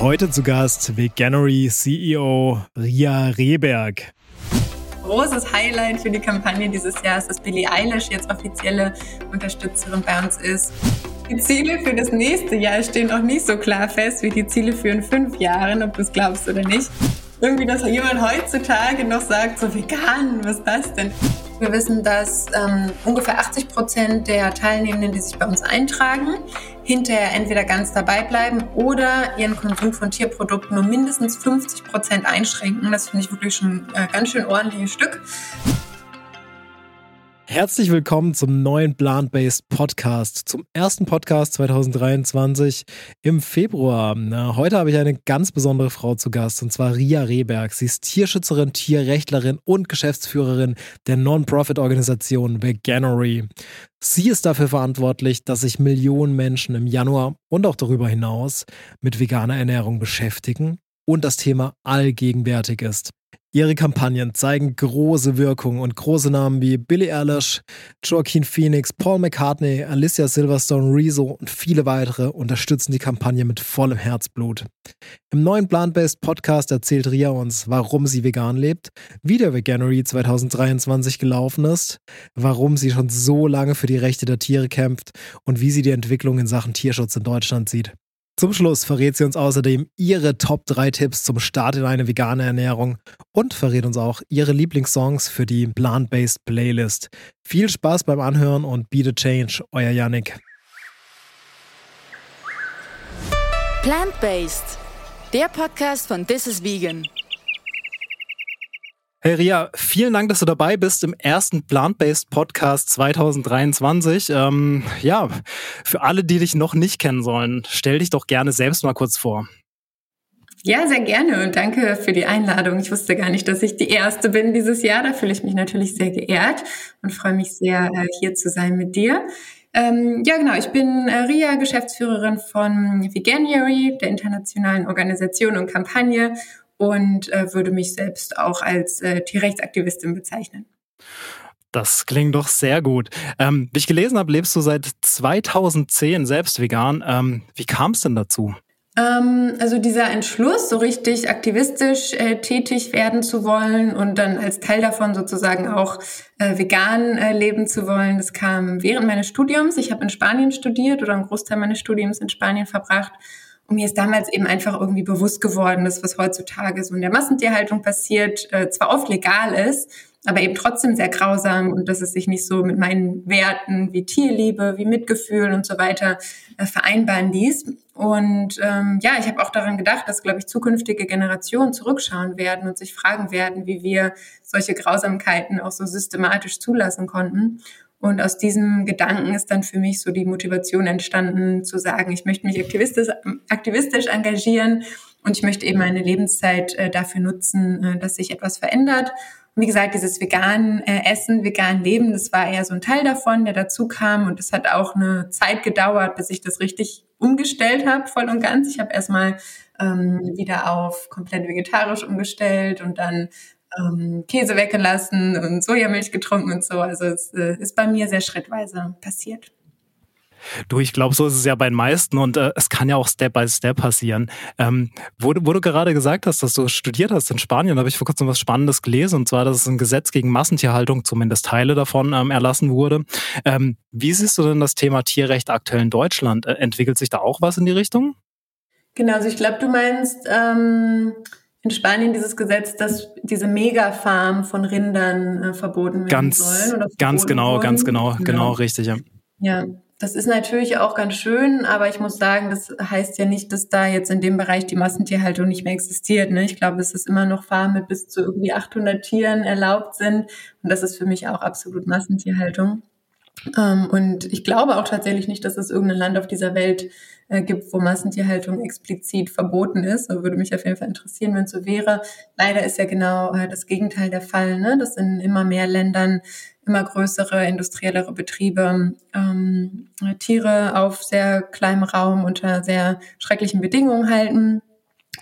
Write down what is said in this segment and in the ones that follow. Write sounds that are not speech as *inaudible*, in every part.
Heute zu Gast Veganery CEO Ria Rehberg. Großes Highlight für die Kampagne dieses Jahr ist, dass Billie Eilish jetzt offizielle Unterstützerin bei uns ist. Die Ziele für das nächste Jahr stehen noch nicht so klar fest wie die Ziele für in fünf Jahren, ob du es glaubst oder nicht. Irgendwie, dass jemand heutzutage noch sagt, so vegan, was ist das denn? Wir wissen, dass ähm, ungefähr 80 Prozent der Teilnehmenden, die sich bei uns eintragen, hinterher entweder ganz dabei bleiben oder ihren Konsum von Tierprodukten um mindestens 50 Prozent einschränken. Das finde ich wirklich schon äh, ganz schön ordentliches Stück. Herzlich willkommen zum neuen Plant-Based Podcast, zum ersten Podcast 2023 im Februar. Na, heute habe ich eine ganz besondere Frau zu Gast und zwar Ria Rehberg. Sie ist Tierschützerin, Tierrechtlerin und Geschäftsführerin der Non-Profit-Organisation Veganery. Sie ist dafür verantwortlich, dass sich Millionen Menschen im Januar und auch darüber hinaus mit veganer Ernährung beschäftigen und das Thema allgegenwärtig ist. Ihre Kampagnen zeigen große Wirkung und große Namen wie Billie Eilish, Joaquin Phoenix, Paul McCartney, Alicia Silverstone, Rezo und viele weitere unterstützen die Kampagne mit vollem Herzblut. Im neuen Plant-Based Podcast erzählt Ria uns, warum sie vegan lebt, wie der Veganery 2023 gelaufen ist, warum sie schon so lange für die Rechte der Tiere kämpft und wie sie die Entwicklung in Sachen Tierschutz in Deutschland sieht. Zum Schluss verrät sie uns außerdem ihre Top 3 Tipps zum Start in eine vegane Ernährung und verrät uns auch ihre Lieblingssongs für die Plant-Based Playlist. Viel Spaß beim Anhören und Be the Change, euer Yannick. Plant-Based, der Podcast von This is Vegan. Hey Ria, vielen Dank, dass du dabei bist im ersten Plant-Based Podcast 2023. Ähm, ja, für alle, die dich noch nicht kennen sollen, stell dich doch gerne selbst mal kurz vor. Ja, sehr gerne und danke für die Einladung. Ich wusste gar nicht, dass ich die Erste bin dieses Jahr. Da fühle ich mich natürlich sehr geehrt und freue mich sehr, äh, hier zu sein mit dir. Ähm, ja, genau. Ich bin äh, Ria, Geschäftsführerin von Veganuary, der internationalen Organisation und Kampagne und äh, würde mich selbst auch als äh, Tierrechtsaktivistin bezeichnen. Das klingt doch sehr gut. Ähm, wie ich gelesen habe, lebst du seit 2010 selbst vegan. Ähm, wie kam es denn dazu? Ähm, also dieser Entschluss, so richtig aktivistisch äh, tätig werden zu wollen und dann als Teil davon sozusagen auch äh, vegan äh, leben zu wollen, das kam während meines Studiums. Ich habe in Spanien studiert oder einen Großteil meines Studiums in Spanien verbracht und mir ist damals eben einfach irgendwie bewusst geworden, dass was heutzutage so in der Massentierhaltung passiert, äh, zwar oft legal ist, aber eben trotzdem sehr grausam und dass es sich nicht so mit meinen Werten wie Tierliebe, wie Mitgefühl und so weiter äh, vereinbaren ließ. Und ähm, ja, ich habe auch daran gedacht, dass, glaube ich, zukünftige Generationen zurückschauen werden und sich fragen werden, wie wir solche Grausamkeiten auch so systematisch zulassen konnten. Und aus diesem Gedanken ist dann für mich so die Motivation entstanden, zu sagen, ich möchte mich aktivistisch, aktivistisch engagieren und ich möchte eben meine Lebenszeit äh, dafür nutzen, äh, dass sich etwas verändert. Und wie gesagt, dieses vegan äh, Essen, vegan Leben, das war eher so ein Teil davon, der dazu kam. Und es hat auch eine Zeit gedauert, bis ich das richtig umgestellt habe, voll und ganz. Ich habe erstmal ähm, wieder auf komplett vegetarisch umgestellt und dann ähm, Käse weggelassen und Sojamilch getrunken und so. Also es äh, ist bei mir sehr schrittweise passiert. Du, ich glaube, so ist es ja bei den meisten und äh, es kann ja auch Step by Step passieren. Ähm, wo, wo, du gerade gesagt hast, dass du studiert hast in Spanien, habe ich vor kurzem was Spannendes gelesen und zwar, dass es ein Gesetz gegen Massentierhaltung, zumindest Teile davon, ähm, erlassen wurde. Ähm, wie siehst du denn das Thema Tierrecht aktuell in Deutschland? Äh, entwickelt sich da auch was in die Richtung? Genau, also ich glaube, du meinst ähm, in Spanien dieses Gesetz, dass diese Megafarm von Rindern äh, verboten werden ganz, sollen. Oder ganz genau, wurden. ganz genau, genau, genau, richtig, ja. Ja, das ist natürlich auch ganz schön, aber ich muss sagen, das heißt ja nicht, dass da jetzt in dem Bereich die Massentierhaltung nicht mehr existiert. Ne? Ich glaube, es ist immer noch Farmen mit bis zu irgendwie 800 Tieren erlaubt sind und das ist für mich auch absolut Massentierhaltung. Ähm, und ich glaube auch tatsächlich nicht, dass es irgendein Land auf dieser Welt äh, gibt, wo Massentierhaltung explizit verboten ist. Da würde mich auf jeden Fall interessieren, wenn es so wäre. Leider ist ja genau äh, das Gegenteil der Fall, ne? dass in immer mehr Ländern immer größere, industriellere Betriebe ähm, Tiere auf sehr kleinem Raum unter sehr schrecklichen Bedingungen halten.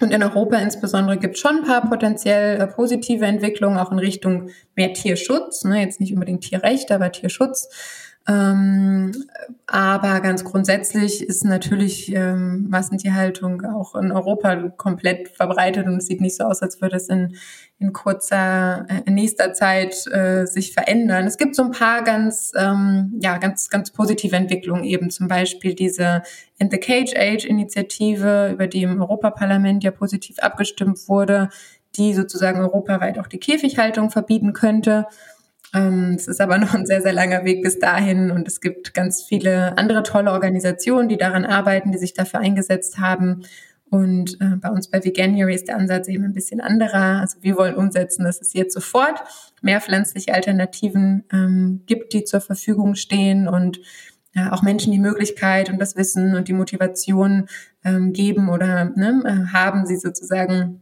Und in Europa insbesondere gibt es schon ein paar potenziell äh, positive Entwicklungen, auch in Richtung mehr Tierschutz. Ne? Jetzt nicht unbedingt Tierrecht, aber Tierschutz. Ähm, aber ganz grundsätzlich ist natürlich ähm, Massentierhaltung auch in Europa komplett verbreitet und es sieht nicht so aus, als würde es in, in kurzer, äh, in nächster Zeit äh, sich verändern. Es gibt so ein paar ganz, ähm, ja, ganz, ganz positive Entwicklungen eben, zum Beispiel diese In the Cage Age Initiative, über die im Europaparlament ja positiv abgestimmt wurde, die sozusagen europaweit auch die Käfighaltung verbieten könnte. Ähm, es ist aber *laughs* noch ein sehr, sehr langer Weg bis dahin und es gibt ganz viele andere tolle Organisationen, die daran arbeiten, die sich dafür eingesetzt haben. Und äh, bei uns bei Veganuary ist der Ansatz eben ein bisschen anderer. Also wir wollen umsetzen, dass es jetzt sofort mehr pflanzliche Alternativen ähm, gibt, die zur Verfügung stehen und äh, auch Menschen die Möglichkeit und das Wissen und die Motivation ähm, geben oder ne, äh, haben, sie sozusagen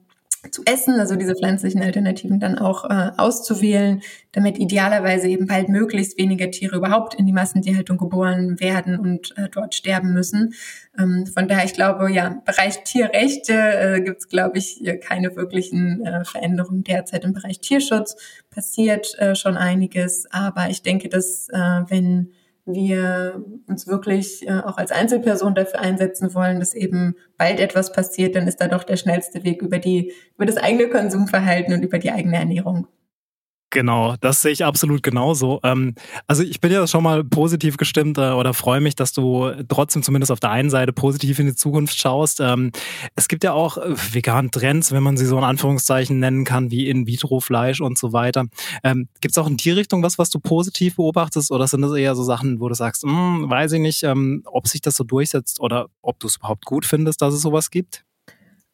zu essen, also diese pflanzlichen Alternativen dann auch äh, auszuwählen, damit idealerweise eben bald möglichst weniger Tiere überhaupt in die Massentierhaltung geboren werden und äh, dort sterben müssen. Ähm, von daher, ich glaube, ja, Bereich Tierrechte äh, gibt es, glaube ich, keine wirklichen äh, Veränderungen derzeit im Bereich Tierschutz. Passiert äh, schon einiges, aber ich denke, dass äh, wenn wir uns wirklich äh, auch als Einzelperson dafür einsetzen wollen, dass eben bald etwas passiert, dann ist da doch der schnellste Weg über die, über das eigene Konsumverhalten und über die eigene Ernährung. Genau, das sehe ich absolut genauso. Ähm, also ich bin ja schon mal positiv gestimmt äh, oder freue mich, dass du trotzdem zumindest auf der einen Seite positiv in die Zukunft schaust. Ähm, es gibt ja auch äh, vegan Trends, wenn man sie so in Anführungszeichen nennen kann, wie In-vitro-Fleisch und so weiter. Ähm, gibt es auch in die Richtung was, was du positiv beobachtest oder sind das eher so Sachen, wo du sagst, hm, weiß ich nicht, ob sich das so durchsetzt oder ob du es überhaupt gut findest, dass es sowas gibt?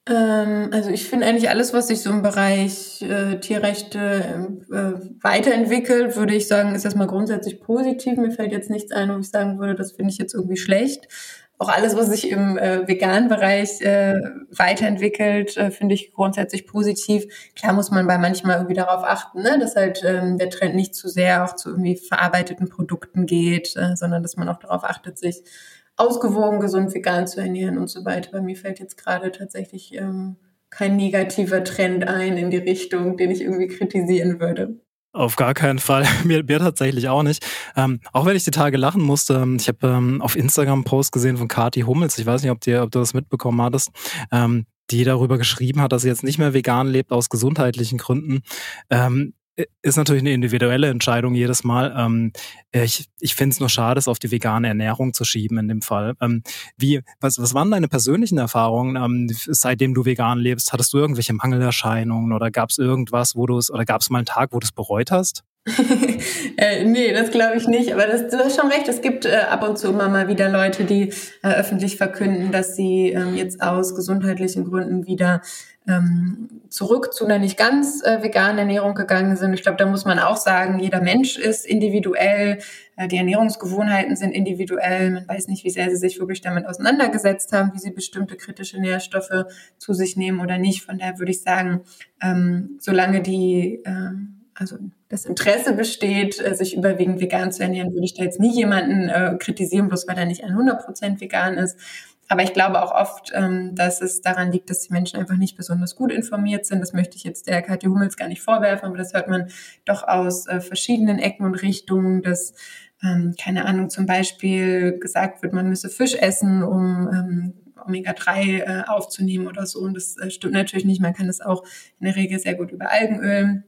Ähm, also ich finde eigentlich alles, was sich so im Bereich äh, Tierrechte äh, weiterentwickelt, würde ich sagen, ist erstmal grundsätzlich positiv. Mir fällt jetzt nichts ein, wo ich sagen würde, das finde ich jetzt irgendwie schlecht. Auch alles, was sich im äh, veganen Bereich äh, weiterentwickelt, äh, finde ich grundsätzlich positiv. Klar muss man bei manchmal irgendwie darauf achten, ne, dass halt ähm, der Trend nicht zu sehr auch zu irgendwie verarbeiteten Produkten geht, äh, sondern dass man auch darauf achtet, sich ausgewogen, gesund, vegan zu ernähren und so weiter. Bei mir fällt jetzt gerade tatsächlich ähm, kein negativer Trend ein in die Richtung, den ich irgendwie kritisieren würde. Auf gar keinen Fall. *laughs* Mir, mir tatsächlich auch nicht. Ähm, auch wenn ich die Tage lachen musste. Ähm, ich habe ähm, auf Instagram einen Post gesehen von Kati Hummels. Ich weiß nicht, ob, dir, ob du das mitbekommen hattest. Ähm, die darüber geschrieben hat, dass sie jetzt nicht mehr vegan lebt aus gesundheitlichen Gründen. Ähm, ist natürlich eine individuelle Entscheidung jedes Mal. Ähm, ich ich finde es nur schade, es auf die vegane Ernährung zu schieben in dem Fall. Ähm, wie, was, was waren deine persönlichen Erfahrungen, ähm, seitdem du vegan lebst? Hattest du irgendwelche Mangelerscheinungen oder gab es irgendwas, wo du es, oder gab es mal einen Tag, wo du es bereut hast? *laughs* äh, nee, das glaube ich nicht. Aber das, du hast schon recht. Es gibt äh, ab und zu immer mal wieder Leute, die äh, öffentlich verkünden, dass sie ähm, jetzt aus gesundheitlichen Gründen wieder ähm, zurück zu einer nicht ganz äh, veganen Ernährung gegangen sind. Ich glaube, da muss man auch sagen, jeder Mensch ist individuell, äh, die Ernährungsgewohnheiten sind individuell. Man weiß nicht, wie sehr sie sich wirklich damit auseinandergesetzt haben, wie sie bestimmte kritische Nährstoffe zu sich nehmen oder nicht. Von daher würde ich sagen, ähm, solange die äh, also das Interesse besteht, äh, sich überwiegend vegan zu ernähren, würde ich da jetzt nie jemanden äh, kritisieren, bloß weil er nicht 100% vegan ist. Aber ich glaube auch oft, ähm, dass es daran liegt, dass die Menschen einfach nicht besonders gut informiert sind. Das möchte ich jetzt der Katja Hummels gar nicht vorwerfen, aber das hört man doch aus äh, verschiedenen Ecken und Richtungen, dass, ähm, keine Ahnung, zum Beispiel gesagt wird, man müsse Fisch essen, um ähm, Omega-3 äh, aufzunehmen oder so. Und das äh, stimmt natürlich nicht. Man kann es auch in der Regel sehr gut über Algenöl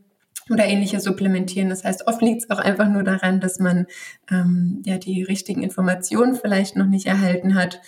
oder ähnliche supplementieren. Das heißt, oft liegt es auch einfach nur daran, dass man ähm, ja die richtigen Informationen vielleicht noch nicht erhalten hat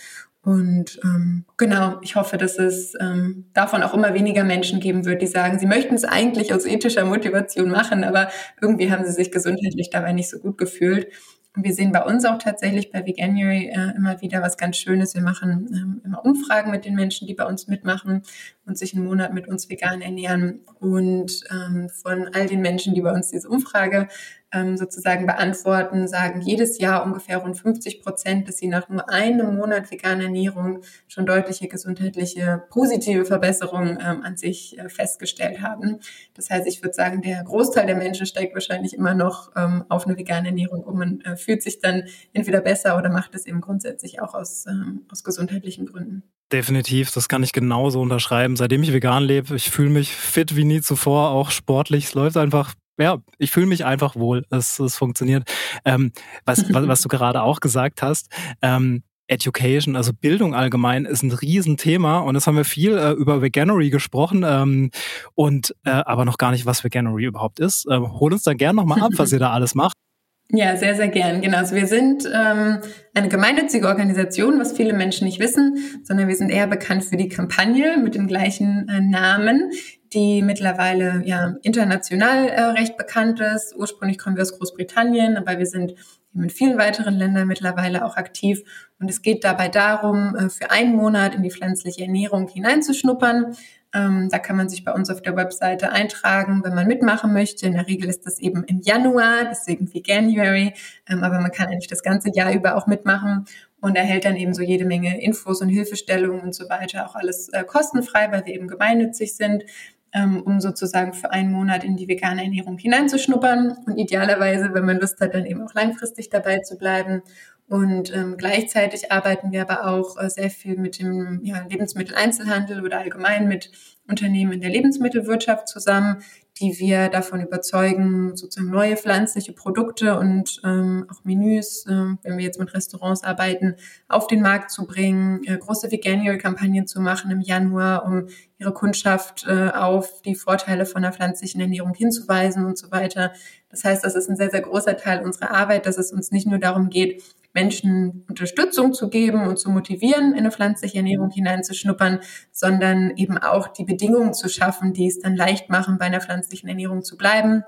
und ähm, genau, ich hoffe, dass es ähm, davon auch immer weniger Menschen geben wird, die sagen, sie möchten es eigentlich aus ethischer Motivation machen, aber irgendwie haben sie sich gesundheitlich dabei nicht so gut gefühlt. Wir sehen bei uns auch tatsächlich bei Veganuary äh, immer wieder was ganz Schönes. Wir machen ähm, immer Umfragen mit den Menschen, die bei uns mitmachen und sich einen Monat mit uns vegan ernähren. Und ähm, von all den Menschen, die bei uns diese Umfrage ähm, sozusagen beantworten, sagen jedes Jahr ungefähr rund 50 Prozent, dass sie nach nur einem Monat veganer Ernährung schon deutliche gesundheitliche positive Verbesserungen ähm, an sich äh, festgestellt haben. Das heißt, ich würde sagen, der Großteil der Menschen steigt wahrscheinlich immer noch ähm, auf eine vegane Ernährung um und äh, fühlt sich dann entweder besser oder macht es eben grundsätzlich auch aus, ähm, aus gesundheitlichen Gründen. Definitiv, das kann ich genauso unterschreiben. Seitdem ich vegan lebe, ich fühle mich fit wie nie zuvor, auch sportlich. Es läuft einfach ja, ich fühle mich einfach wohl. Es, es funktioniert. Ähm, was, *laughs* was, was du gerade auch gesagt hast, ähm, Education, also Bildung allgemein, ist ein Riesenthema und das haben wir viel äh, über Veganery gesprochen ähm, und äh, aber noch gar nicht, was Veganery überhaupt ist. Äh, hol uns da gern nochmal ab, was ihr da alles macht. *laughs* Ja, sehr, sehr gern. Genau. Also wir sind ähm, eine gemeinnützige Organisation, was viele Menschen nicht wissen, sondern wir sind eher bekannt für die Kampagne mit dem gleichen äh, Namen, die mittlerweile ja international äh, recht bekannt ist. Ursprünglich kommen wir aus Großbritannien, aber wir sind in vielen weiteren Ländern mittlerweile auch aktiv. Und es geht dabei darum, äh, für einen Monat in die pflanzliche Ernährung hineinzuschnuppern. Ähm, da kann man sich bei uns auf der Webseite eintragen, wenn man mitmachen möchte. In der Regel ist das eben im Januar, deswegen wie January. Ähm, aber man kann eigentlich das ganze Jahr über auch mitmachen und erhält dann eben so jede Menge Infos und Hilfestellungen und so weiter. Auch alles äh, kostenfrei, weil wir eben gemeinnützig sind ähm, um sozusagen für einen Monat in die vegane Ernährung hineinzuschnuppern und idealerweise, wenn man Lust hat, dann eben auch langfristig dabei zu bleiben. Und ähm, gleichzeitig arbeiten wir aber auch äh, sehr viel mit dem ja, Lebensmitteleinzelhandel oder allgemein mit Unternehmen in der Lebensmittelwirtschaft zusammen, die wir davon überzeugen, sozusagen neue pflanzliche Produkte und ähm, auch Menüs, äh, wenn wir jetzt mit Restaurants arbeiten, auf den Markt zu bringen, äh, große Veganuary-Kampagnen zu machen im Januar, um ihre Kundschaft äh, auf die Vorteile von der pflanzlichen Ernährung hinzuweisen und so weiter. Das heißt, das ist ein sehr, sehr großer Teil unserer Arbeit, dass es uns nicht nur darum geht, Menschen Unterstützung zu geben und zu motivieren, in eine pflanzliche Ernährung hineinzuschnuppern, sondern eben auch die Bedingungen zu schaffen, die es dann leicht machen, bei einer pflanzlichen Ernährung zu bleiben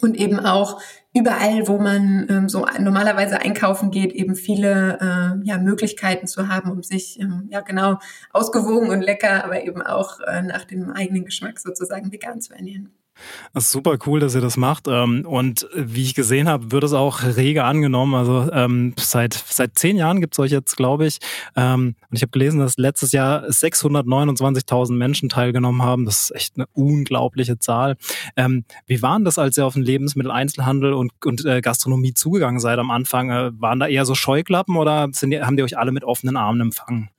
und eben auch überall, wo man ähm, so normalerweise einkaufen geht, eben viele äh, ja, Möglichkeiten zu haben, um sich ähm, ja genau ausgewogen und lecker, aber eben auch äh, nach dem eigenen Geschmack sozusagen vegan zu ernähren. Das ist super cool, dass ihr das macht. Ähm, und wie ich gesehen habe, wird es auch rege angenommen. Also ähm, seit seit zehn Jahren gibt es euch jetzt, glaube ich. Ähm, und ich habe gelesen, dass letztes Jahr 629.000 Menschen teilgenommen haben. Das ist echt eine unglaubliche Zahl. Wie waren das, als ihr auf den Lebensmitteleinzelhandel und, und äh, Gastronomie zugegangen seid am Anfang? Äh, waren da eher so Scheuklappen oder sind die, haben die euch alle mit offenen Armen empfangen?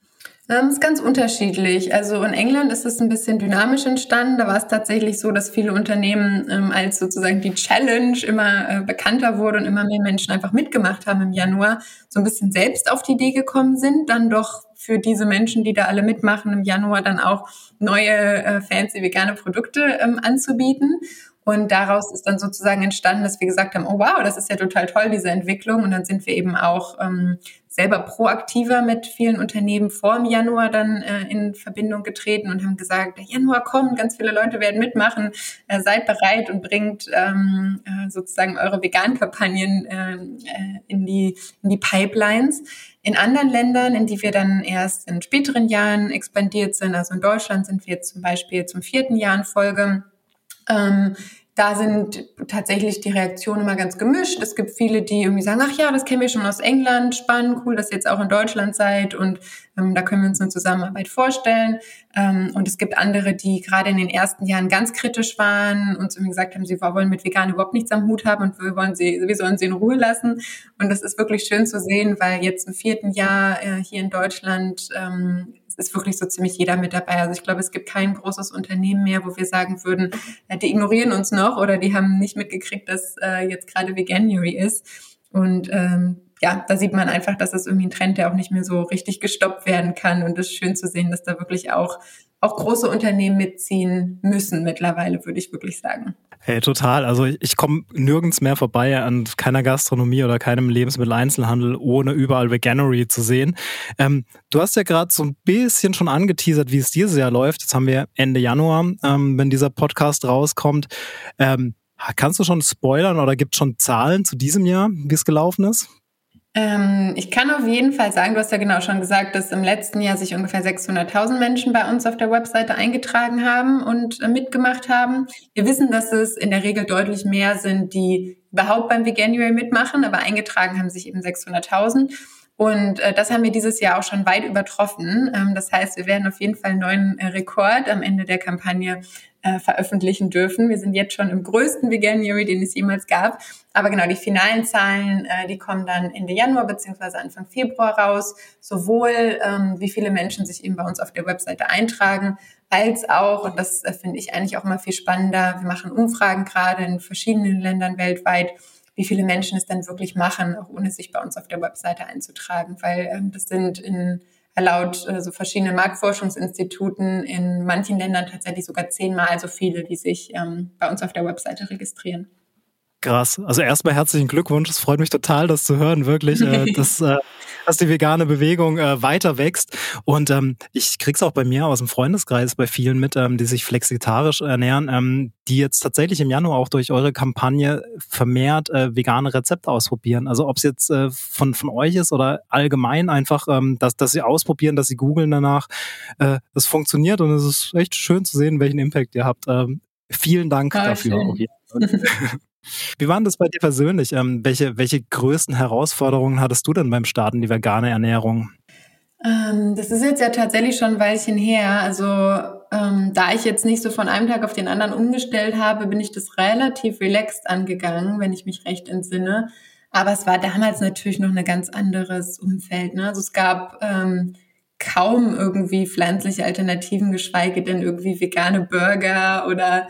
Ähm, ist ganz unterschiedlich. Also in England ist es ein bisschen dynamisch entstanden. Da war es tatsächlich so, dass viele Unternehmen ähm, als sozusagen die Challenge immer äh, bekannter wurde und immer mehr Menschen einfach mitgemacht haben im Januar, so ein bisschen selbst auf die Idee gekommen sind, dann doch für diese Menschen, die da alle mitmachen, im Januar dann auch neue äh, fancy vegane Produkte ähm, anzubieten. Und daraus ist dann sozusagen entstanden, dass wir gesagt haben, oh wow, das ist ja total toll, diese Entwicklung. Und dann sind wir eben auch ähm, selber proaktiver mit vielen Unternehmen vor dem Januar dann äh, in Verbindung getreten und haben gesagt, der Januar kommt, ganz viele Leute werden mitmachen, äh, seid bereit und bringt ähm, äh, sozusagen eure Vegan-Kampagnen äh, äh, in, die, in die Pipelines. In anderen Ländern, in die wir dann erst in späteren Jahren expandiert sind, also in Deutschland sind wir jetzt zum Beispiel zum vierten Jahr in Folge, ähm, da sind tatsächlich die Reaktionen immer ganz gemischt. Es gibt viele, die irgendwie sagen, ach ja, das kennen wir schon aus England, spannend, cool, dass ihr jetzt auch in Deutschland seid und ähm, da können wir uns eine Zusammenarbeit vorstellen. Ähm, und es gibt andere, die gerade in den ersten Jahren ganz kritisch waren und mir gesagt haben, sie wollen mit vegan überhaupt nichts am Hut haben und wir wollen sie, wir sollen sie in Ruhe lassen. Und das ist wirklich schön zu sehen, weil jetzt im vierten Jahr äh, hier in Deutschland ähm, ist wirklich so ziemlich jeder mit dabei. Also ich glaube, es gibt kein großes Unternehmen mehr, wo wir sagen würden, äh, die ignorieren uns noch oder die haben nicht mitgekriegt, dass äh, jetzt gerade Veganuary ist. Und ähm, ja, da sieht man einfach, dass das irgendwie ein Trend, der auch nicht mehr so richtig gestoppt werden kann. Und es ist schön zu sehen, dass da wirklich auch, auch große Unternehmen mitziehen müssen mittlerweile, würde ich wirklich sagen. Hey, total. Also ich, komme nirgends mehr vorbei an keiner Gastronomie oder keinem Lebensmitteleinzelhandel, ohne überall Veganery zu sehen. Ähm, du hast ja gerade so ein bisschen schon angeteasert, wie es dieses Jahr läuft. Jetzt haben wir Ende Januar, ähm, wenn dieser Podcast rauskommt. Ähm, kannst du schon spoilern oder gibt es schon Zahlen zu diesem Jahr, wie es gelaufen ist? Ähm, ich kann auf jeden Fall sagen, du hast ja genau schon gesagt, dass im letzten Jahr sich ungefähr 600.000 Menschen bei uns auf der Webseite eingetragen haben und äh, mitgemacht haben. Wir wissen, dass es in der Regel deutlich mehr sind, die überhaupt beim Veganuary mitmachen, aber eingetragen haben sich eben 600.000. Und äh, das haben wir dieses Jahr auch schon weit übertroffen. Ähm, das heißt, wir werden auf jeden Fall einen neuen äh, Rekord am Ende der Kampagne äh, veröffentlichen dürfen. Wir sind jetzt schon im größten Veganuary, den es jemals gab. Aber genau, die finalen Zahlen, äh, die kommen dann Ende Januar beziehungsweise Anfang Februar raus. Sowohl ähm, wie viele Menschen sich eben bei uns auf der Webseite eintragen, als auch, und das äh, finde ich eigentlich auch mal viel spannender, wir machen Umfragen gerade in verschiedenen Ländern weltweit, wie viele Menschen es dann wirklich machen, auch ohne sich bei uns auf der Webseite einzutragen, weil ähm, das sind in laut äh, so verschiedenen Marktforschungsinstituten in manchen Ländern tatsächlich sogar zehnmal so viele, die sich ähm, bei uns auf der Webseite registrieren. Krass. Also erstmal herzlichen Glückwunsch. Es freut mich total, das zu hören, wirklich, äh, *laughs* dass, äh, dass die vegane Bewegung äh, weiter wächst. Und ähm, ich krieg's auch bei mir aus dem Freundeskreis bei vielen mit, ähm, die sich flexitarisch ernähren, ähm, die jetzt tatsächlich im Januar auch durch eure Kampagne vermehrt äh, vegane Rezepte ausprobieren. Also ob es jetzt äh, von, von euch ist oder allgemein einfach, ähm, dass, dass sie ausprobieren, dass sie googeln danach. Äh, das funktioniert und es ist echt schön zu sehen, welchen Impact ihr habt. Ähm, vielen Dank ah, dafür. *laughs* Wie war das bei dir persönlich? Ähm, welche, welche größten Herausforderungen hattest du denn beim Starten die vegane Ernährung? Ähm, das ist jetzt ja tatsächlich schon ein Weilchen her. Also ähm, da ich jetzt nicht so von einem Tag auf den anderen umgestellt habe, bin ich das relativ relaxed angegangen, wenn ich mich recht entsinne. Aber es war damals natürlich noch ein ganz anderes Umfeld. Ne? Also es gab ähm, kaum irgendwie pflanzliche Alternativen, geschweige denn irgendwie vegane Burger oder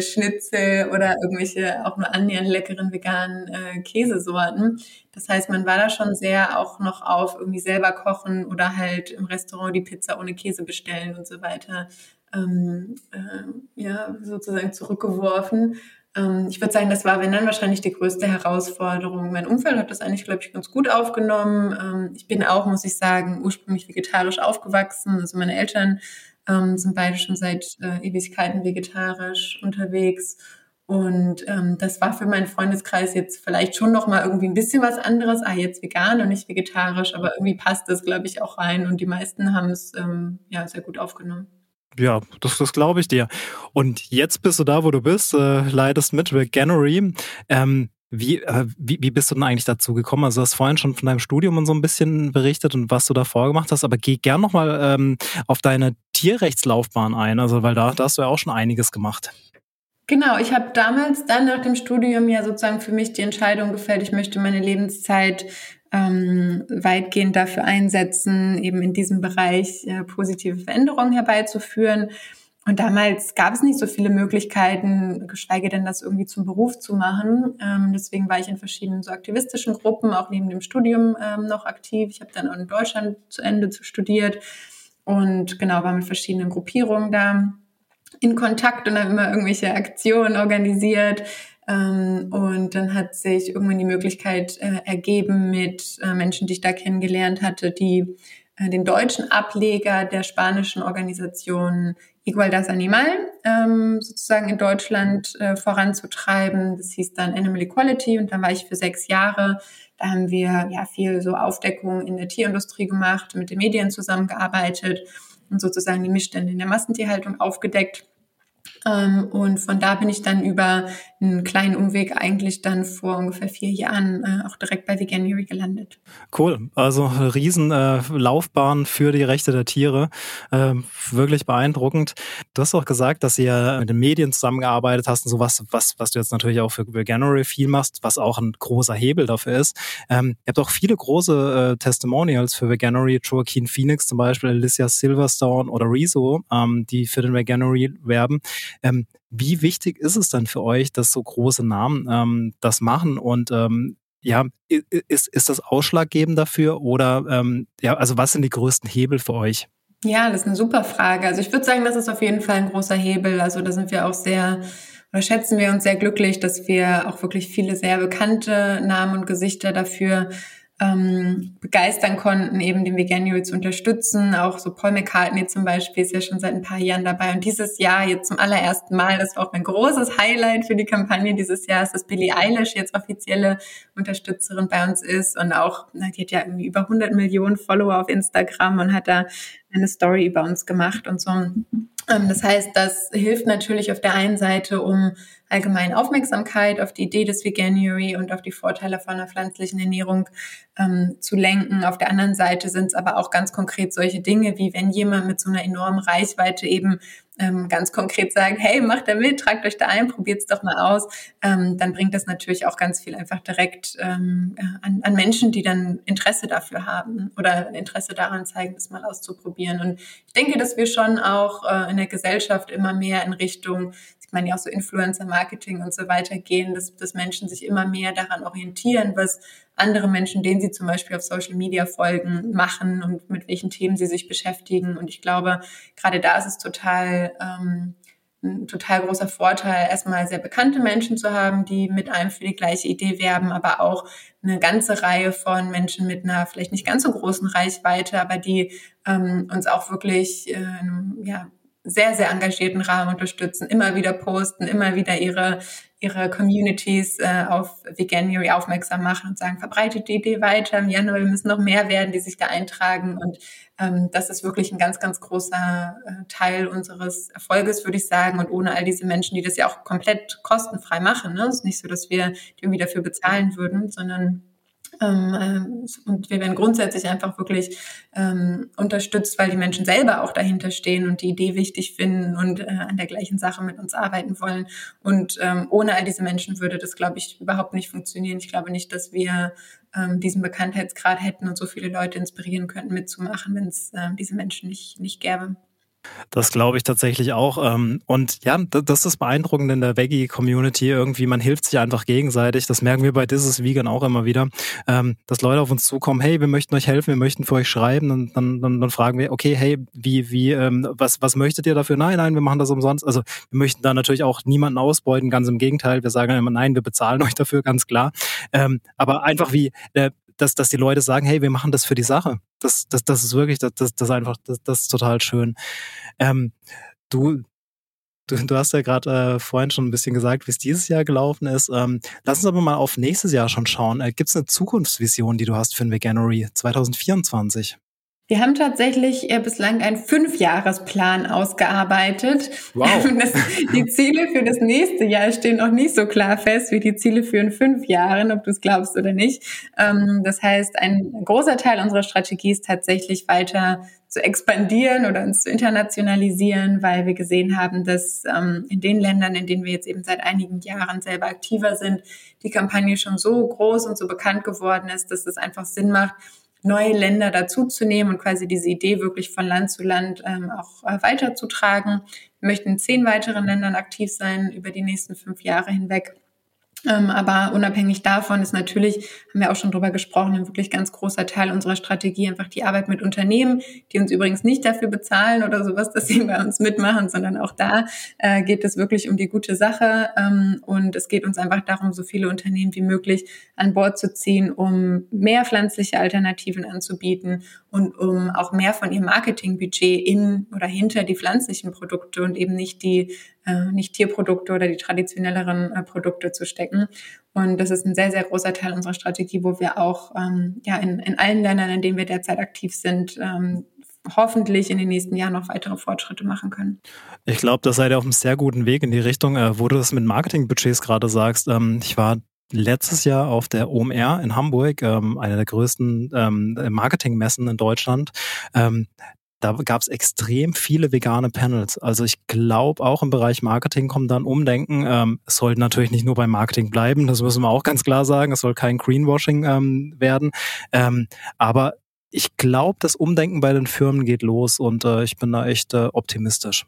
Schnitzel oder irgendwelche auch nur annähernd leckeren veganen äh, Käsesorten. Das heißt, man war da schon sehr auch noch auf irgendwie selber kochen oder halt im Restaurant die Pizza ohne Käse bestellen und so weiter. Ähm, äh, ja, sozusagen zurückgeworfen. Ähm, ich würde sagen, das war, wenn dann wahrscheinlich die größte Herausforderung. Mein Umfeld hat das eigentlich, glaube ich, ganz gut aufgenommen. Ähm, ich bin auch, muss ich sagen, ursprünglich vegetarisch aufgewachsen. Also meine Eltern ähm, sind beide schon seit äh, Ewigkeiten vegetarisch unterwegs. Und ähm, das war für meinen Freundeskreis jetzt vielleicht schon noch mal irgendwie ein bisschen was anderes. Ah, jetzt vegan und nicht vegetarisch, aber irgendwie passt das, glaube ich, auch rein. Und die meisten haben es ähm, ja sehr gut aufgenommen. Ja, das, das glaube ich dir. Und jetzt bist du da, wo du bist, äh, leidest mit Veganery. Ähm, wie, äh, wie, wie bist du denn eigentlich dazu gekommen? Also du hast vorhin schon von deinem Studium und so ein bisschen berichtet und was du da vorgemacht hast, aber geh gern nochmal ähm, auf deine Tierrechtslaufbahn ein, also weil da, da hast du ja auch schon einiges gemacht. Genau, ich habe damals dann nach dem Studium ja sozusagen für mich die Entscheidung gefällt, ich möchte meine Lebenszeit ähm, weitgehend dafür einsetzen, eben in diesem Bereich äh, positive Veränderungen herbeizuführen. Und damals gab es nicht so viele Möglichkeiten, geschweige denn das irgendwie zum Beruf zu machen. Ähm, deswegen war ich in verschiedenen so aktivistischen Gruppen, auch neben dem Studium ähm, noch aktiv. Ich habe dann auch in Deutschland zu Ende studiert und genau war mit verschiedenen Gruppierungen da in Kontakt und habe immer irgendwelche Aktionen organisiert. Ähm, und dann hat sich irgendwann die Möglichkeit äh, ergeben mit äh, Menschen, die ich da kennengelernt hatte, die den deutschen Ableger der spanischen Organisation Igualdad Animal ähm, sozusagen in Deutschland äh, voranzutreiben. Das hieß dann Animal Equality und dann war ich für sechs Jahre. Da haben wir ja viel so Aufdeckung in der Tierindustrie gemacht, mit den Medien zusammengearbeitet und sozusagen die Missstände in der Massentierhaltung aufgedeckt. Ähm, und von da bin ich dann über einen kleinen Umweg eigentlich dann vor ungefähr vier Jahren äh, auch direkt bei Veganuary gelandet. Cool, also riesen äh, für die Rechte der Tiere, äh, wirklich beeindruckend. Du hast auch gesagt, dass ihr mit den Medien zusammengearbeitet hast und sowas, was, was du jetzt natürlich auch für Veganuary viel machst, was auch ein großer Hebel dafür ist. Ähm, ihr habt auch viele große äh, Testimonials für Veganuary, Joaquin Phoenix zum Beispiel, Alicia Silverstone oder Rezo, ähm, die für den Veganuary werben. Ähm, wie wichtig ist es dann für euch, dass so große Namen ähm, das machen und ähm, ja, ist, ist das ausschlaggebend dafür oder ähm, ja, also was sind die größten Hebel für euch? Ja, das ist eine super Frage. Also ich würde sagen, das ist auf jeden Fall ein großer Hebel. Also da sind wir auch sehr oder schätzen wir uns sehr glücklich, dass wir auch wirklich viele sehr bekannte Namen und Gesichter dafür ähm, begeistern konnten, eben den Veganuary zu unterstützen. Auch so Paul McCartney zum Beispiel ist ja schon seit ein paar Jahren dabei. Und dieses Jahr jetzt zum allerersten Mal, das war auch ein großes Highlight für die Kampagne dieses Jahres, dass Billie Eilish jetzt offizielle Unterstützerin bei uns ist und auch, die hat ja irgendwie über 100 Millionen Follower auf Instagram und hat da eine Story über uns gemacht und so. Ähm, das heißt, das hilft natürlich auf der einen Seite, um allgemeinen Aufmerksamkeit auf die Idee des Veganuary und auf die Vorteile von einer pflanzlichen Ernährung ähm, zu lenken. Auf der anderen Seite sind es aber auch ganz konkret solche Dinge, wie wenn jemand mit so einer enormen Reichweite eben ähm, ganz konkret sagen, hey, macht da mit, tragt euch da ein, probiert es doch mal aus, ähm, dann bringt das natürlich auch ganz viel einfach direkt ähm, an, an Menschen, die dann Interesse dafür haben oder Interesse daran zeigen, das mal auszuprobieren. Und ich denke, dass wir schon auch äh, in der Gesellschaft immer mehr in Richtung sieht man ja auch so Influencer-Marketing und so weiter gehen, dass, dass Menschen sich immer mehr daran orientieren, was andere Menschen, denen sie zum Beispiel auf Social Media folgen, machen und mit welchen Themen sie sich beschäftigen. Und ich glaube, gerade da ist es total ähm, ein total großer Vorteil, erstmal sehr bekannte Menschen zu haben, die mit einem für die gleiche Idee werben, aber auch eine ganze Reihe von Menschen mit einer vielleicht nicht ganz so großen Reichweite, aber die ähm, uns auch wirklich äh, ja, sehr, sehr engagierten Rahmen unterstützen, immer wieder posten, immer wieder ihre, ihre Communities äh, auf Veganuary aufmerksam machen und sagen, verbreitet die Idee weiter im Januar, wir müssen noch mehr werden, die sich da eintragen. Und ähm, das ist wirklich ein ganz, ganz großer äh, Teil unseres Erfolges, würde ich sagen. Und ohne all diese Menschen, die das ja auch komplett kostenfrei machen, ne? es ist nicht so, dass wir die irgendwie dafür bezahlen würden, sondern und wir werden grundsätzlich einfach wirklich ähm, unterstützt, weil die Menschen selber auch dahinter stehen und die Idee wichtig finden und äh, an der gleichen Sache mit uns arbeiten wollen. Und ähm, ohne all diese Menschen würde das, glaube ich, überhaupt nicht funktionieren. Ich glaube nicht, dass wir ähm, diesen Bekanntheitsgrad hätten und so viele Leute inspirieren könnten, mitzumachen, wenn es äh, diese Menschen nicht, nicht gäbe. Das glaube ich tatsächlich auch. Ähm, und ja, das ist beeindruckend in der Veggie-Community. Irgendwie, man hilft sich einfach gegenseitig. Das merken wir bei This is Vegan auch immer wieder, ähm, dass Leute auf uns zukommen, hey, wir möchten euch helfen, wir möchten für euch schreiben. Und dann, dann, dann fragen wir, okay, hey, wie, wie, ähm, was, was möchtet ihr dafür? Nein, nein, wir machen das umsonst. Also wir möchten da natürlich auch niemanden ausbeuten, ganz im Gegenteil. Wir sagen immer, nein, wir bezahlen *laughs* euch dafür, ganz klar. aber einfach wie, äh, dass, dass die Leute sagen, hey, wir machen das für die Sache. Das, das, das ist wirklich, das, das, das einfach, das, das ist total schön. Ähm, du, du, du hast ja gerade äh, vorhin schon ein bisschen gesagt, wie es dieses Jahr gelaufen ist. Ähm, lass uns aber mal auf nächstes Jahr schon schauen. Äh, Gibt es eine Zukunftsvision, die du hast für ein Veganery 2024? Wir haben tatsächlich äh, bislang einen Fünfjahresplan ausgearbeitet. Wow. *laughs* Das, die Ziele für das nächste Jahr stehen noch nicht so klar fest wie die Ziele für in fünf Jahren, ob du es glaubst oder nicht. Ähm, das heißt, ein großer Teil unserer Strategie ist tatsächlich weiter zu expandieren oder uns zu internationalisieren, weil wir gesehen haben, dass ähm, in den Ländern, in denen wir jetzt eben seit einigen Jahren selber aktiver sind, die Kampagne schon so groß und so bekannt geworden ist, dass es einfach Sinn macht, neue Länder dazuzunehmen und quasi diese Idee wirklich von Land zu Land ähm, auch äh, weiterzutragen. Wir möchten in zehn weiteren Ländern aktiv sein über die nächsten fünf Jahre hinweg. Ähm, aber unabhängig davon ist natürlich, haben wir auch schon drüber gesprochen, ein wirklich ganz großer Teil unserer Strategie einfach die Arbeit mit Unternehmen, die uns übrigens nicht dafür bezahlen oder sowas, dass sie *laughs* bei uns mitmachen, sondern auch da äh, geht es wirklich um die gute Sache. Ähm, und es geht uns einfach darum, so viele Unternehmen wie möglich an Bord zu ziehen, um mehr pflanzliche Alternativen anzubieten und um auch mehr von ihrem Marketingbudget in oder hinter die pflanzlichen Produkte und eben nicht die nicht Tierprodukte oder die traditionelleren äh, Produkte zu stecken. Und das ist ein sehr, sehr großer Teil unserer Strategie, wo wir auch ähm, ja, in, in allen Ländern, in denen wir derzeit aktiv sind, ähm, hoffentlich in den nächsten Jahren noch weitere Fortschritte machen können. Ich glaube, da seid ihr auf einem sehr guten Weg in die Richtung, äh, wo du das mit Marketingbudgets gerade sagst. Ähm, ich war letztes Jahr auf der OMR in Hamburg, ähm, einer der größten ähm, Marketingmessen in Deutschland. Ähm, da gab es extrem viele vegane Panels. Also ich glaube, auch im Bereich Marketing kommt dann Umdenken. Ähm, es sollte natürlich nicht nur beim Marketing bleiben, das müssen wir auch ganz klar sagen. Es soll kein Greenwashing ähm, werden. Ähm, aber ich glaube, das Umdenken bei den Firmen geht los und äh, ich bin da echt äh, optimistisch.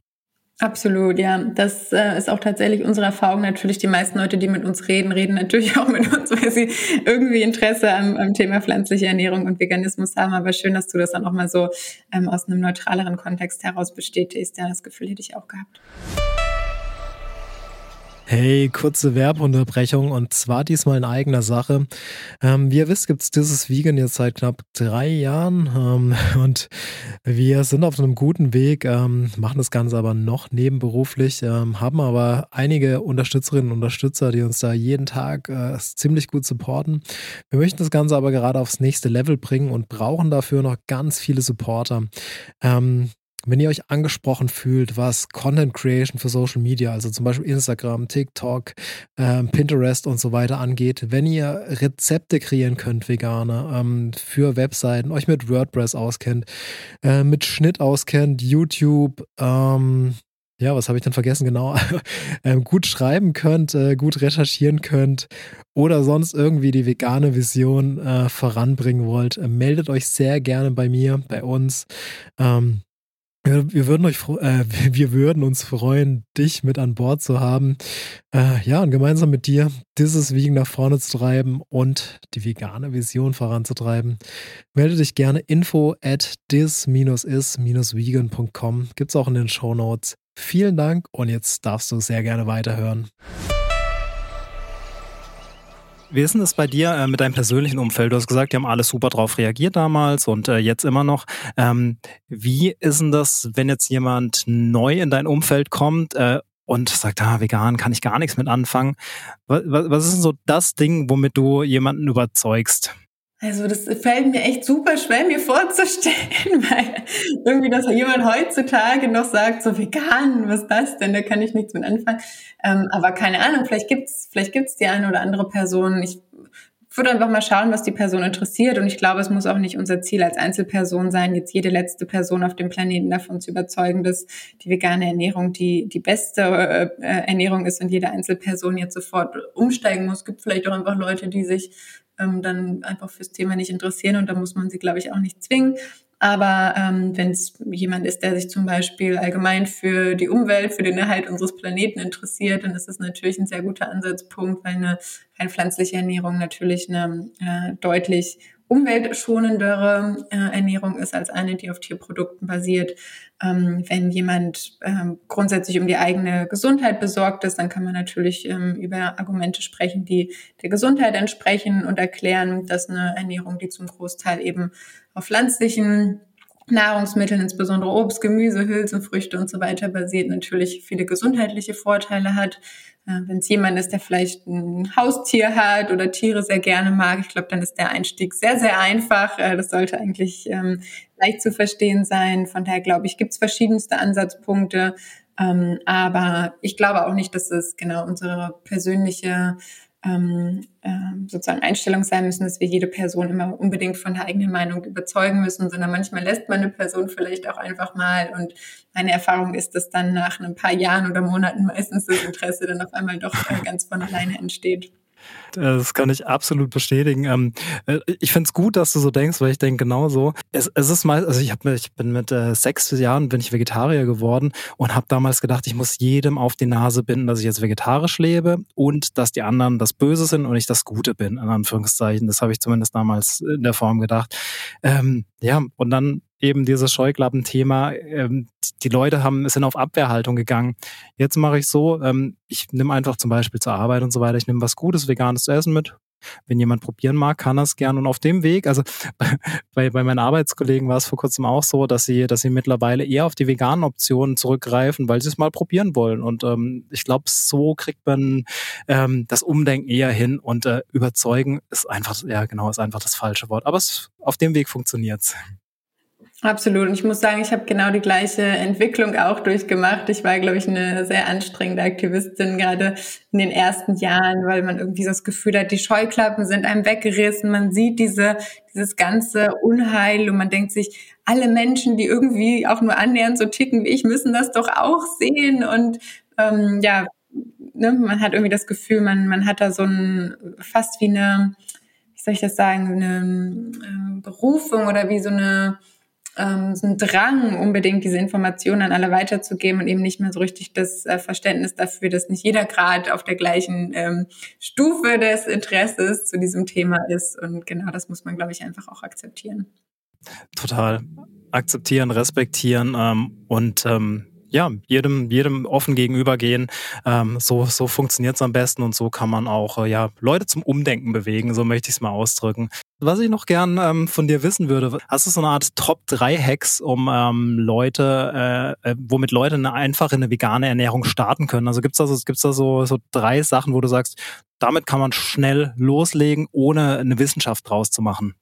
Absolut, ja. Das äh, ist auch tatsächlich unsere Erfahrung. Natürlich, die meisten Leute, die mit uns reden, reden natürlich *laughs* auch mit uns, weil sie irgendwie Interesse am, am Thema pflanzliche Ernährung und Veganismus haben. Aber schön, dass du das dann auch mal so ähm, aus einem neutraleren Kontext heraus bestätigst. Ja, das Gefühl hätte ich auch gehabt. Hey, kurze Werbeunterbrechung und zwar diesmal in eigener Sache. Ähm, wie ihr wisst, gibt es dieses Vegan jetzt seit knapp drei Jahren ähm, *laughs* und wir sind auf einem guten Weg, ähm, machen das Ganze aber noch nebenberuflich, ähm, haben aber einige Unterstützerinnen und Unterstützer, die uns da jeden Tag äh, ziemlich gut supporten. Wir möchten das Ganze aber gerade aufs nächste Level bringen und brauchen dafür noch ganz viele Supporter. Ähm, wenn ihr euch angesprochen fühlt, was Content Creation für Social Media, also zum Beispiel Instagram, TikTok, äh, Pinterest und so weiter angeht, wenn ihr Rezepte kreieren könnt, vegane, ähm, für Webseiten, euch mit WordPress auskennt, äh, mit Schnitt auskennt, YouTube, ähm, ja, was habe ich denn vergessen? Genau, *laughs* ähm, gut schreiben könnt, äh, gut recherchieren könnt oder sonst irgendwie die vegane Vision äh, voranbringen wollt, äh, meldet euch sehr gerne bei mir, bei uns. Ähm, wir würden euch, äh, *laughs* wir würden uns freuen, dich mit an Bord zu haben. Äh, ja, und gemeinsam mit dir dieses Wiegen nach vorne zu treiben und die vegane Vision voranzutreiben. Melde dich gerne info at dis-is-vegan.com. Gibt's auch in den Show Notes. Vielen Dank und jetzt darfst du sehr gerne weiterhören. Wie ist denn das bei dir äh, mit deinem persönlichen Umfeld? Du hast gesagt, die haben alle super drauf reagiert damals und äh, jetzt immer noch. Ähm, wie ist denn das, wenn jetzt jemand neu in dein Umfeld kommt äh, und sagt, ah, vegan kann ich gar nichts mit anfangen? Was, was ist denn so das Ding, womit du jemanden überzeugst? Also das fällt mir echt super schwer, mir vorzustellen, *laughs* weil irgendwie, dass jemand heutzutage noch sagt, so vegan, was ist das denn? Da kann ich nichts mit anfangen. Ähm, aber keine Ahnung, vielleicht gibt's, vielleicht gibt's die eine oder andere Person. Ich würde einfach mal schauen, was die Person interessiert. Und ich glaube, es muss auch nicht unser Ziel als Einzelperson sein, jetzt jede letzte Person auf dem Planeten davon zu überzeugen, dass die vegane Ernährung die, die beste äh, äh Ernährung ist und jede Einzelperson jetzt sofort umsteigen muss. Es gibt vielleicht auch einfach Leute, die sich ähm, dann einfach fürs Thema nicht interessieren und da muss man sie, glaube ich, auch nicht zwingen. Aber ähm, wenn es jemand ist, der sich zum Beispiel allgemein für die Umwelt, für den Erhalt unseres Planeten interessiert, dann ist das natürlich ein sehr guter Ansatzpunkt, weil eine rein pflanzliche Ernährung natürlich eine äh, deutlich umweltschonendere äh, Ernährung ist als eine, die auf Tierprodukten basiert. Ähm, wenn jemand ähm, grundsätzlich um die eigene Gesundheit besorgt ist, dann kann man natürlich ähm, über Argumente sprechen, die der Gesundheit entsprechen und erklären, dass eine Ernährung, die zum Großteil eben auf pflanzlichen Nahrungsmitteln, insbesondere Obst, Gemüse, Hülsenfrüchte und so weiter basiert, natürlich viele gesundheitliche Vorteile hat. Äh, Wenn es jemand ist, der vielleicht ein Haustier hat oder Tiere sehr gerne mag, ich glaube, dann ist der Einstieg sehr, sehr einfach. Äh, das sollte eigentlich ähm, leicht zu verstehen sein. Von daher glaube ich, gibt es verschiedenste Ansatzpunkte. Ähm, aber ich glaube auch nicht, dass es genau unsere persönliche ähm, äh, sozusagen Einstellung sein müssen, dass wir jede Person immer unbedingt von der eigenen Meinung überzeugen müssen, sondern manchmal lässt man eine Person vielleicht auch einfach mal. Und meine Erfahrung ist, dass dann nach ein paar Jahren oder Monaten meistens das Interesse dann auf einmal doch äh, ganz von alleine entsteht. Das kann ich absolut bestätigen. Ähm, äh, ich finde es gut, dass du so denkst, weil ich denke genauso. Es, es ist mal, also ich, hab, ich bin mit äh, sechs Jahren bin ich Vegetarier geworden und habe damals gedacht, ich muss jedem auf die Nase binden, dass ich jetzt vegetarisch lebe und dass die anderen das Böse sind und ich das Gute bin, in Anführungszeichen. Das habe ich zumindest damals in der Form gedacht. Ähm, ja, und dann eben dieses Scheuklappenthema. Ähm, die Leute haben sind auf Abwehrhaltung gegangen. Jetzt mache ich so, ähm, ich nehme einfach zum Beispiel zur Arbeit und so weiter, ich nehme was Gutes, Veganes zu essen mit. Wenn jemand probieren mag, kann er es gern. Und auf dem Weg, also *laughs* bei, bei meinen Arbeitskollegen war es vor kurzem auch so, dass sie, dass sie mittlerweile eher auf die veganen Optionen zurückgreifen, weil sie es mal probieren wollen. Und ähm, ich glaube, so kriegt man ähm, das Umdenken eher hin und äh, überzeugen ist einfach, ja genau, ist einfach das falsche Wort. Aber es, auf dem Weg funktioniert's. Absolut. Und ich muss sagen, ich habe genau die gleiche Entwicklung auch durchgemacht. Ich war, glaube ich, eine sehr anstrengende Aktivistin, gerade in den ersten Jahren, weil man irgendwie so das Gefühl hat, die Scheuklappen sind einem weggerissen. Man sieht diese, dieses ganze Unheil und man denkt sich, alle Menschen, die irgendwie auch nur annähernd so ticken wie ich, müssen das doch auch sehen. Und ähm, ja, ne, man hat irgendwie das Gefühl, man, man hat da so ein fast wie eine, wie soll ich das sagen, eine äh, Berufung oder wie so eine ähm, so ein Drang, unbedingt diese Informationen an alle weiterzugeben und eben nicht mehr so richtig das äh, Verständnis dafür, dass nicht jeder gerade auf der gleichen ähm, Stufe des Interesses zu diesem Thema ist. Und genau das muss man, glaube ich, einfach auch akzeptieren. Total. Akzeptieren, respektieren ähm, und ähm, ja, jedem, jedem offen gegenübergehen. Ähm, so, so funktioniert es am besten und so kann man auch äh, ja, Leute zum Umdenken bewegen, so möchte ich es mal ausdrücken. Was ich noch gern ähm, von dir wissen würde, hast du so eine Art Top 3 Hacks, um ähm, Leute, äh, äh, womit Leute eine einfache, eine vegane Ernährung starten können? Also gibt's da, so, gibt's da so, so drei Sachen, wo du sagst, damit kann man schnell loslegen, ohne eine Wissenschaft draus zu machen?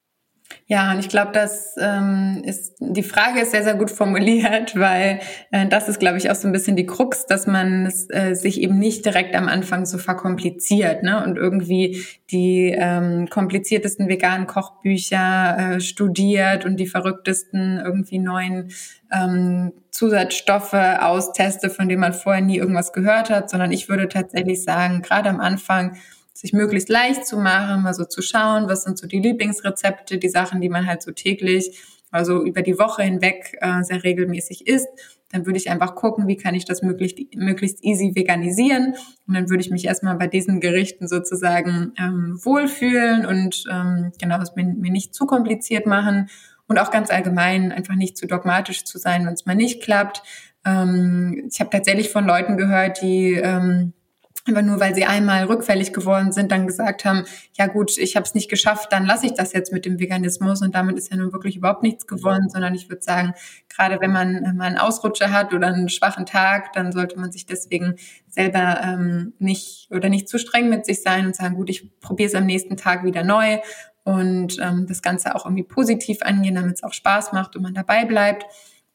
Ja, und ich glaube, das ähm, ist die Frage ist sehr, sehr gut formuliert, *laughs* weil äh, das ist, glaube ich, auch so ein bisschen die Krux, dass man es, äh, sich eben nicht direkt am Anfang so verkompliziert, ne? Und irgendwie die ähm, kompliziertesten veganen Kochbücher äh, studiert und die verrücktesten irgendwie neuen ähm, Zusatzstoffe austeste, von denen man vorher nie irgendwas gehört hat, sondern ich würde tatsächlich sagen, gerade am Anfang sich möglichst leicht zu machen, mal so zu schauen, was sind so die Lieblingsrezepte, die Sachen, die man halt so täglich, also über die Woche hinweg äh, sehr regelmäßig isst. Dann würde ich einfach gucken, wie kann ich das möglichst, möglichst easy veganisieren. Und dann würde ich mich erstmal bei diesen Gerichten sozusagen ähm, wohlfühlen und ähm, genau es mir, mir nicht zu kompliziert machen und auch ganz allgemein einfach nicht zu dogmatisch zu sein, wenn es mal nicht klappt. Ähm, ich habe tatsächlich von Leuten gehört, die ähm, aber nur weil sie einmal rückfällig geworden sind, dann gesagt haben, ja gut, ich habe es nicht geschafft, dann lasse ich das jetzt mit dem Veganismus und damit ist ja nun wirklich überhaupt nichts gewonnen, sondern ich würde sagen, gerade wenn man mal einen Ausrutscher hat oder einen schwachen Tag, dann sollte man sich deswegen selber ähm, nicht oder nicht zu streng mit sich sein und sagen, gut, ich probiere es am nächsten Tag wieder neu und ähm, das Ganze auch irgendwie positiv angehen, damit es auch Spaß macht und man dabei bleibt.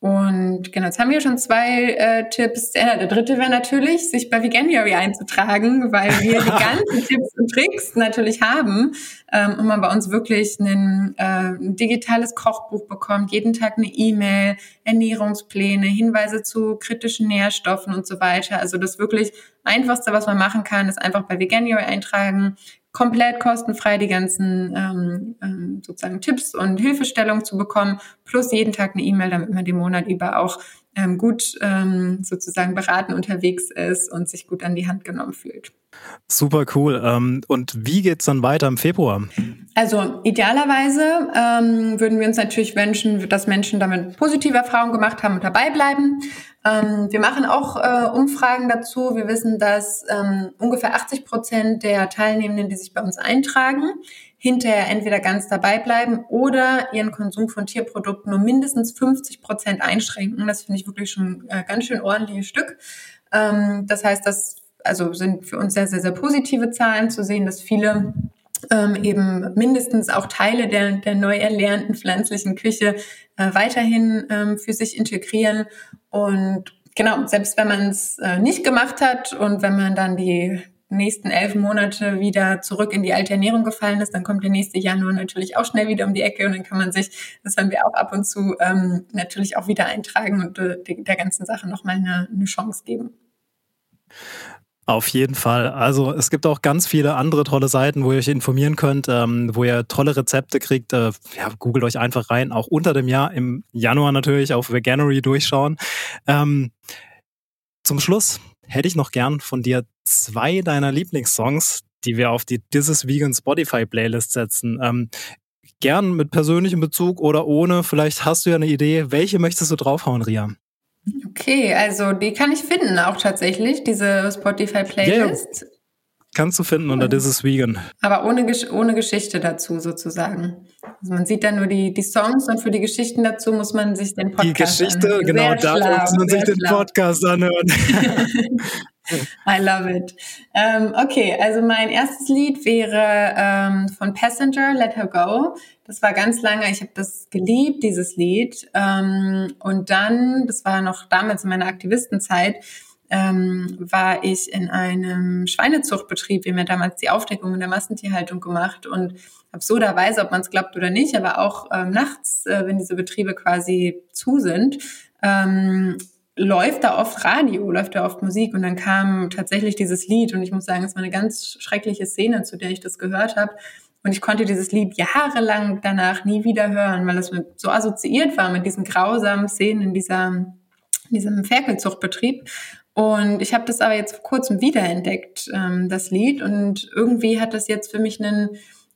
Und genau, jetzt haben wir schon zwei äh, Tipps. Ja, der dritte wäre natürlich, sich bei Veganuary einzutragen, weil wir die *laughs* ganzen Tipps und Tricks natürlich haben ähm, und man bei uns wirklich einen, äh, ein digitales Kochbuch bekommt, jeden Tag eine E-Mail, Ernährungspläne, Hinweise zu kritischen Nährstoffen und so weiter. Also das wirklich Einfachste, was man machen kann, ist einfach bei Veganuary eintragen, komplett kostenfrei die ganzen ähm, ähm, sozusagen Tipps und Hilfestellungen zu bekommen, plus jeden Tag eine E-Mail, damit man den Monat über auch ähm, gut ähm, sozusagen beraten unterwegs ist und sich gut an die Hand genommen fühlt. Super cool. Ähm, und wie geht's dann weiter im Februar? Also idealerweise ähm, würden wir uns natürlich wünschen, dass Menschen damit positive Erfahrungen gemacht haben und dabei bleiben. Ähm, wir machen auch äh, Umfragen dazu. Wir wissen, dass ähm, ungefähr 80 Prozent der Teilnehmenden, die sich bei uns eintragen, hinterher entweder ganz dabei bleiben oder ihren Konsum von Tierprodukten nur mindestens 50 Prozent einschränken. Das finde ich wirklich schon äh, ganz schön ordentliches Stück. Ähm, das heißt, das also sind für uns sehr, sehr, sehr positive Zahlen zu sehen, dass viele ähm, eben mindestens auch Teile der, der neu erlernten pflanzlichen Küche äh, weiterhin ähm, für sich integrieren. Und genau, selbst wenn man es äh, nicht gemacht hat und wenn man dann die nächsten elf Monate wieder zurück in die alte Ernährung gefallen ist, dann kommt der nächste Januar natürlich auch schnell wieder um die Ecke und dann kann man sich, das haben wir auch ab und zu, ähm, natürlich auch wieder eintragen und äh, der ganzen Sache nochmal eine, eine Chance geben. Auf jeden Fall. Also es gibt auch ganz viele andere tolle Seiten, wo ihr euch informieren könnt, ähm, wo ihr tolle Rezepte kriegt. Äh, ja, googelt euch einfach rein, auch unter dem Jahr, im Januar natürlich auf Veganery durchschauen. Ähm, zum Schluss hätte ich noch gern von dir zwei deiner Lieblingssongs, die wir auf die This is Vegan Spotify Playlist setzen. Ähm, gern mit persönlichem Bezug oder ohne. Vielleicht hast du ja eine Idee. Welche möchtest du draufhauen, Ria? Okay, also die kann ich finden auch tatsächlich, diese Spotify-Playlist. Kannst du finden unter This is Vegan. Aber ohne, ohne Geschichte dazu sozusagen. Also man sieht dann nur die, die Songs und für die Geschichten dazu muss man sich den Podcast Die Geschichte, anhören. genau, da schlau, muss man sich den Podcast anhören. *laughs* I love it. Ähm, okay, also mein erstes Lied wäre ähm, von Passenger, Let Her Go. Das war ganz lange, ich habe das geliebt, dieses Lied. Ähm, und dann, das war noch damals in meiner Aktivistenzeit, ähm, war ich in einem Schweinezuchtbetrieb. Wir haben ja damals die Aufdeckung in der Massentierhaltung gemacht und absurderweise, ob man es glaubt oder nicht, aber auch ähm, nachts, äh, wenn diese Betriebe quasi zu sind, ähm, läuft da oft Radio, läuft da oft Musik und dann kam tatsächlich dieses Lied und ich muss sagen, es war eine ganz schreckliche Szene, zu der ich das gehört habe. Und ich konnte dieses Lied jahrelang danach nie wieder hören, weil es so assoziiert war mit diesen grausamen Szenen in dieser, in diesem Ferkelzuchtbetrieb. Und ich habe das aber jetzt vor kurzem wiederentdeckt, ähm, das Lied. Und irgendwie hat das jetzt für mich einen,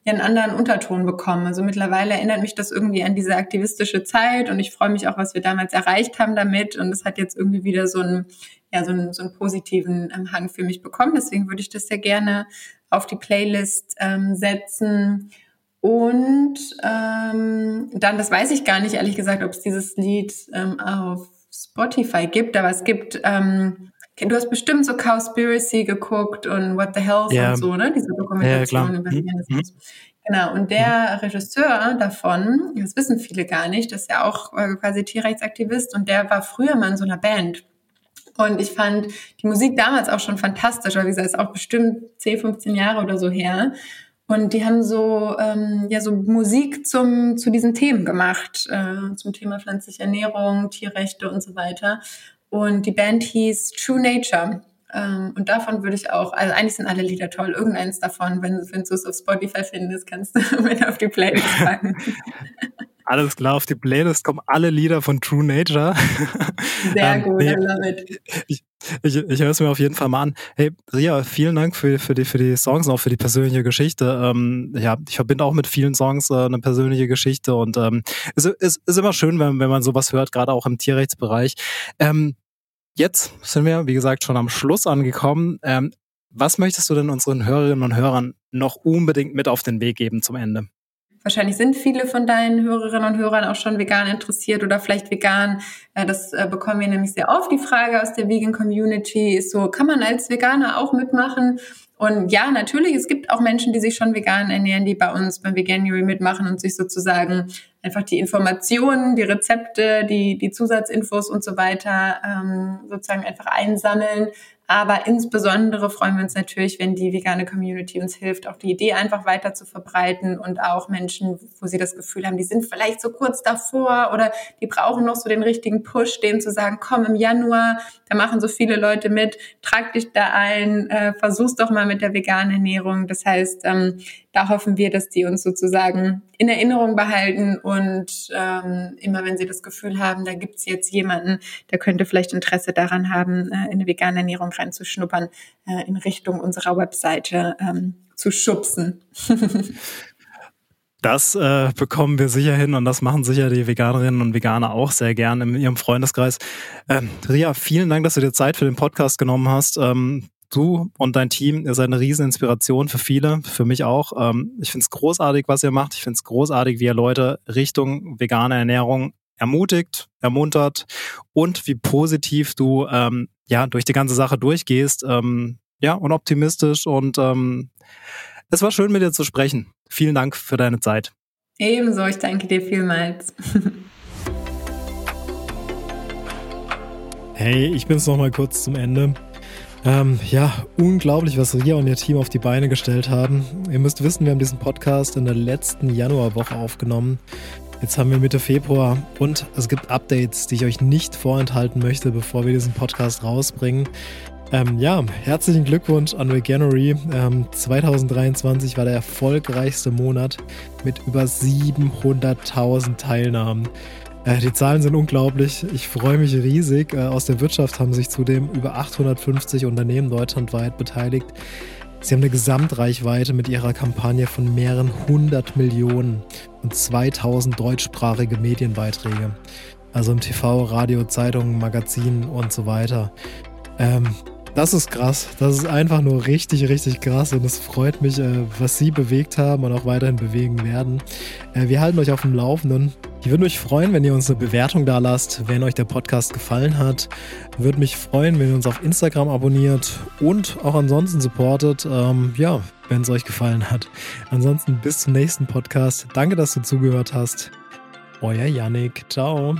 einen anderen Unterton bekommen. Also mittlerweile erinnert mich das irgendwie an diese aktivistische Zeit und ich freue mich auch, was wir damals erreicht haben damit. Und es hat jetzt irgendwie wieder so einen, ja, so einen, so einen positiven ähm, Hang für mich bekommen. Deswegen würde ich das sehr gerne auf die Playlist ähm, setzen. Und ähm, dann, das weiß ich gar nicht, ehrlich gesagt, ob es dieses Lied ähm, auf Spotify gibt, aber es gibt, ähm, du hast bestimmt so Cowspiracy geguckt und What the Health yeah. und so, ne? Diese Dokumentation ja, über Veganismus. Mhm. Genau, und der Regisseur davon, das wissen viele gar nicht, das ist ja auch äh, quasi Tierrechtsaktivist und der war früher mal in so einer Band. Und ich fand die Musik damals auch schon fantastisch, weil wie gesagt, ist auch bestimmt 10, 15 Jahre oder so her. Und die haben so, ähm, ja, so Musik zum, zu diesen Themen gemacht, äh, zum Thema pflanzliche Ernährung, Tierrechte und so weiter. Und die Band hieß True Nature. Ähm, und davon würde ich auch, also eigentlich sind alle Lieder toll, irgendeins davon, wenn, wenn du es auf Spotify findest, kannst du *laughs* mit auf die Playlist packen. *laughs* Alles klar, auf die Playlist kommen alle Lieder von True Nature. Sehr *laughs* ähm, gut, nee, I love it. Ich, ich, ich höre es mir auf jeden Fall mal an. Hey, Ria, vielen Dank für, für, die, für die Songs und auch für die persönliche Geschichte. Ähm, ja, ich verbinde auch mit vielen Songs äh, eine persönliche Geschichte und ähm, es ist, ist immer schön, wenn, wenn man sowas hört, gerade auch im Tierrechtsbereich. Ähm, jetzt sind wir, wie gesagt, schon am Schluss angekommen. Ähm, was möchtest du denn unseren Hörerinnen und Hörern noch unbedingt mit auf den Weg geben zum Ende? Wahrscheinlich sind viele von deinen Hörerinnen und Hörern auch schon vegan interessiert oder vielleicht vegan. Äh, das äh, bekommen wir nämlich sehr oft. Die Frage aus der Vegan Community ist so, kann man als Veganer auch mitmachen? Und ja, natürlich, es gibt auch Menschen, die sich schon vegan ernähren, die bei uns beim Veganuary mitmachen und sich sozusagen einfach die Informationen, die Rezepte, die, die Zusatzinfos und so weiter ähm, sozusagen einfach einsammeln. Aber insbesondere freuen wir uns natürlich, wenn die vegane Community uns hilft, auch die Idee einfach weiter zu verbreiten und auch Menschen, wo sie das Gefühl haben, die sind vielleicht so kurz davor oder die brauchen noch so den richtigen Push, denen zu sagen, komm im Januar, da machen so viele Leute mit, trag dich da ein, äh, versuch's doch mal mit der veganen Ernährung. Das heißt, ähm, da hoffen wir, dass die uns sozusagen in Erinnerung behalten und ähm, immer wenn sie das Gefühl haben, da gibt's jetzt jemanden, der könnte vielleicht Interesse daran haben, äh, in eine vegane Ernährung reinzuschnuppern, äh, in Richtung unserer Webseite ähm, zu schubsen. *laughs* Das äh, bekommen wir sicher hin und das machen sicher die Veganerinnen und Veganer auch sehr gern in ihrem Freundeskreis. Ähm, Ria, vielen Dank, dass du dir Zeit für den Podcast genommen hast. Ähm, du und dein Team, ihr seid eine riesen Inspiration für viele, für mich auch. Ähm, ich finde es großartig, was ihr macht. Ich finde es großartig, wie ihr Leute Richtung vegane Ernährung ermutigt, ermuntert und wie positiv du ähm, ja durch die ganze Sache durchgehst. Ähm, ja, und optimistisch und ähm, es war schön mit dir zu sprechen. Vielen Dank für deine Zeit. Ebenso, ich danke dir vielmals. hey, ich bin's noch mal kurz zum Ende. Ähm, ja, unglaublich, was Ria und ihr Team auf die Beine gestellt haben. Ihr müsst wissen, wir haben diesen Podcast in der letzten Januarwoche aufgenommen. Jetzt haben wir Mitte Februar und es gibt Updates, die ich euch nicht vorenthalten möchte, bevor wir diesen Podcast rausbringen. Ähm, ja, herzlichen Glückwunsch an Veganery. Ähm, 2023 war der erfolgreichste Monat mit über 700.000 Teilnahmen. Äh, die Zahlen sind unglaublich. Ich freue mich riesig. Äh, aus der Wirtschaft haben sich zudem über 850 Unternehmen deutschlandweit beteiligt. Sie haben eine Gesamtreichweite mit ihrer Kampagne von mehreren hundert Millionen und 2000 deutschsprachige Medienbeiträge. Also im TV, Radio, Zeitungen, Magazinen und so weiter. Ähm, das ist krass. Das ist einfach nur richtig, richtig krass und es freut mich, äh, was Sie bewegt haben und auch weiterhin bewegen werden. Äh, wir halten euch auf dem Laufenden. Ich würde mich freuen, wenn ihr uns eine Bewertung da lasst, wenn euch der Podcast gefallen hat. Würde mich freuen, wenn ihr uns auf Instagram abonniert und auch ansonsten supportet. Ähm, ja, wenn es euch gefallen hat. Ansonsten bis zum nächsten Podcast. Danke, dass du zugehört hast. Euer Yannick. Ciao.